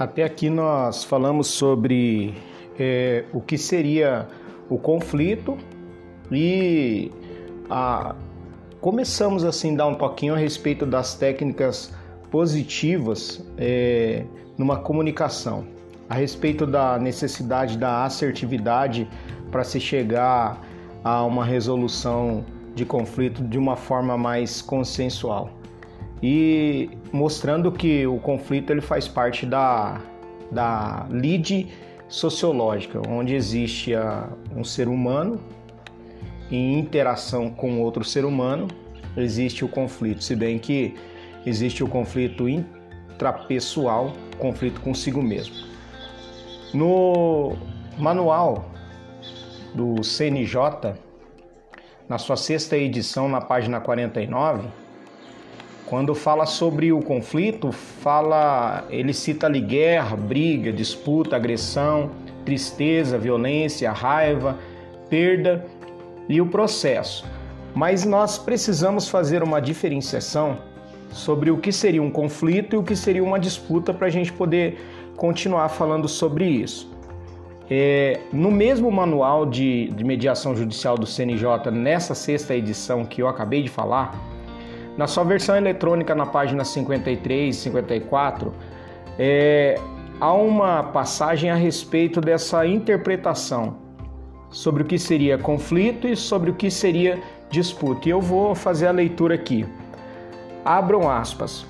Até aqui nós falamos sobre é, o que seria o conflito e a, começamos assim a dar um pouquinho a respeito das técnicas positivas é, numa comunicação, a respeito da necessidade da assertividade para se chegar a uma resolução de conflito de uma forma mais consensual e mostrando que o conflito ele faz parte da, da lide sociológica, onde existe a, um ser humano em interação com outro ser humano, existe o conflito, se bem que existe o conflito intrapessoal, conflito consigo mesmo. No manual do CNJ, na sua sexta edição, na página 49, quando fala sobre o conflito, fala, ele cita ali guerra, briga, disputa, agressão, tristeza, violência, raiva, perda e o processo. Mas nós precisamos fazer uma diferenciação sobre o que seria um conflito e o que seria uma disputa para a gente poder continuar falando sobre isso. É, no mesmo manual de, de mediação judicial do CNJ, nessa sexta edição que eu acabei de falar, na sua versão eletrônica, na página 53 e 54, é, há uma passagem a respeito dessa interpretação sobre o que seria conflito e sobre o que seria disputa. E eu vou fazer a leitura aqui. Abram aspas.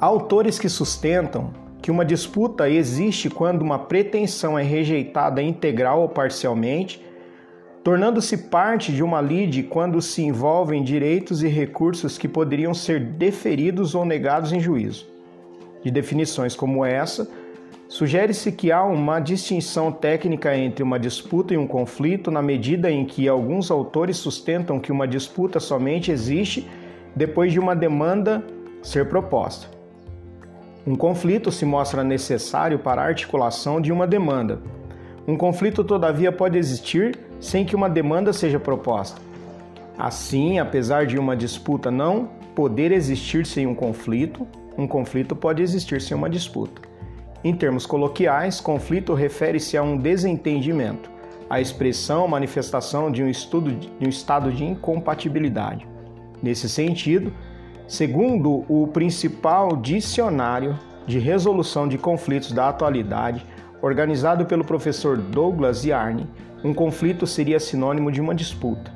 Há autores que sustentam que uma disputa existe quando uma pretensão é rejeitada integral ou parcialmente tornando-se parte de uma lide quando se envolvem direitos e recursos que poderiam ser deferidos ou negados em juízo. De definições como essa, sugere-se que há uma distinção técnica entre uma disputa e um conflito na medida em que alguns autores sustentam que uma disputa somente existe depois de uma demanda ser proposta. Um conflito se mostra necessário para a articulação de uma demanda. Um conflito, todavia, pode existir sem que uma demanda seja proposta. Assim, apesar de uma disputa não poder existir sem um conflito, um conflito pode existir sem uma disputa. Em termos coloquiais, conflito refere-se a um desentendimento, a expressão, manifestação de um, estudo, de um estado de incompatibilidade. Nesse sentido, segundo o principal dicionário de resolução de conflitos da atualidade, organizado pelo professor Douglas Yarne, um conflito seria sinônimo de uma disputa.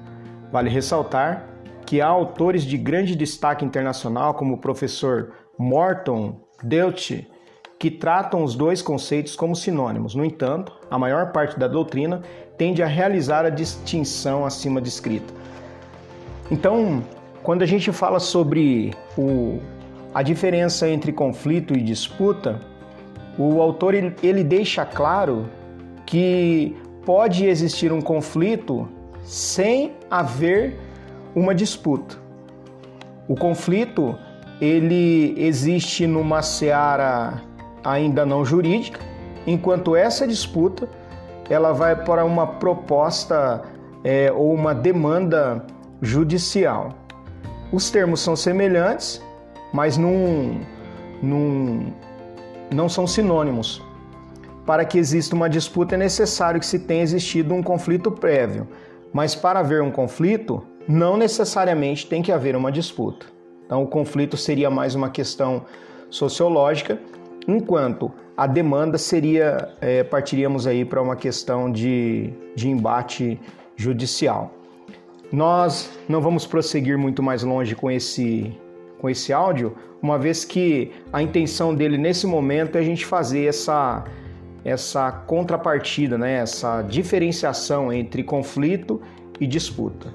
Vale ressaltar que há autores de grande destaque internacional, como o professor Morton Deutsch, que tratam os dois conceitos como sinônimos. No entanto, a maior parte da doutrina tende a realizar a distinção acima descrita. Então, quando a gente fala sobre o, a diferença entre conflito e disputa, o autor ele, deixa claro que pode existir um conflito sem haver uma disputa. O conflito ele existe numa seara ainda não jurídica, enquanto essa disputa ela vai para uma proposta é, ou uma demanda judicial. Os termos são semelhantes, mas num, num, não são sinônimos. Para que exista uma disputa é necessário que se tenha existido um conflito prévio, mas para haver um conflito, não necessariamente tem que haver uma disputa. Então, o conflito seria mais uma questão sociológica, enquanto a demanda seria, é, partiríamos aí para uma questão de, de embate judicial. Nós não vamos prosseguir muito mais longe com esse, com esse áudio, uma vez que a intenção dele nesse momento é a gente fazer essa essa contrapartida, né, essa diferenciação entre conflito e disputa.